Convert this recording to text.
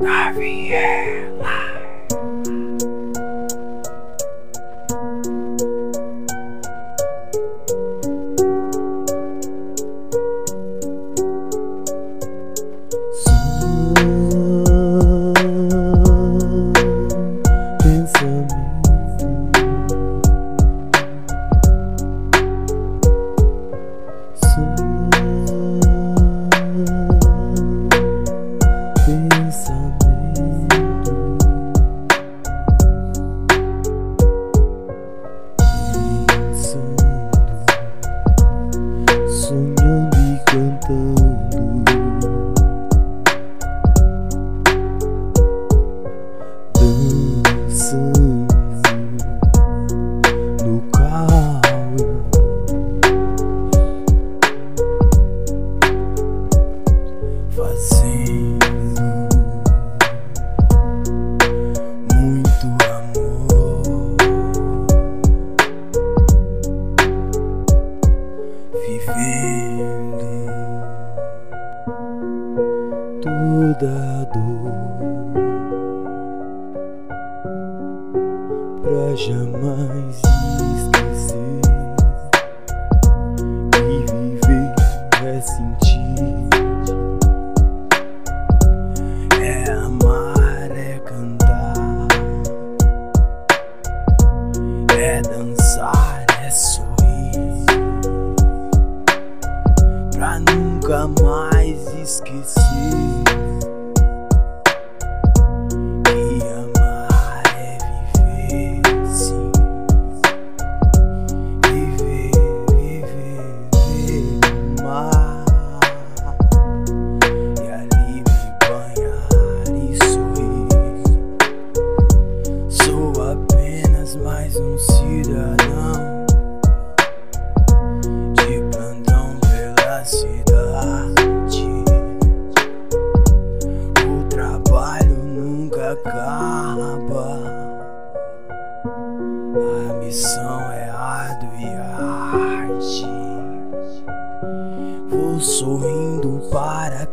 Gabriela. vivendo toda a dor pra jamais esquecer que viver é sentir, é amar, é cantar, é dançar, é sorrir. Pra nunca mais esquecer. Que amar é viver, sim. Viver, viver, viver, amar. E ali me banhar e sorrir. Sou apenas mais um cidadão cidade. O trabalho nunca acaba. A missão é árdua e arte. Vou sorrindo para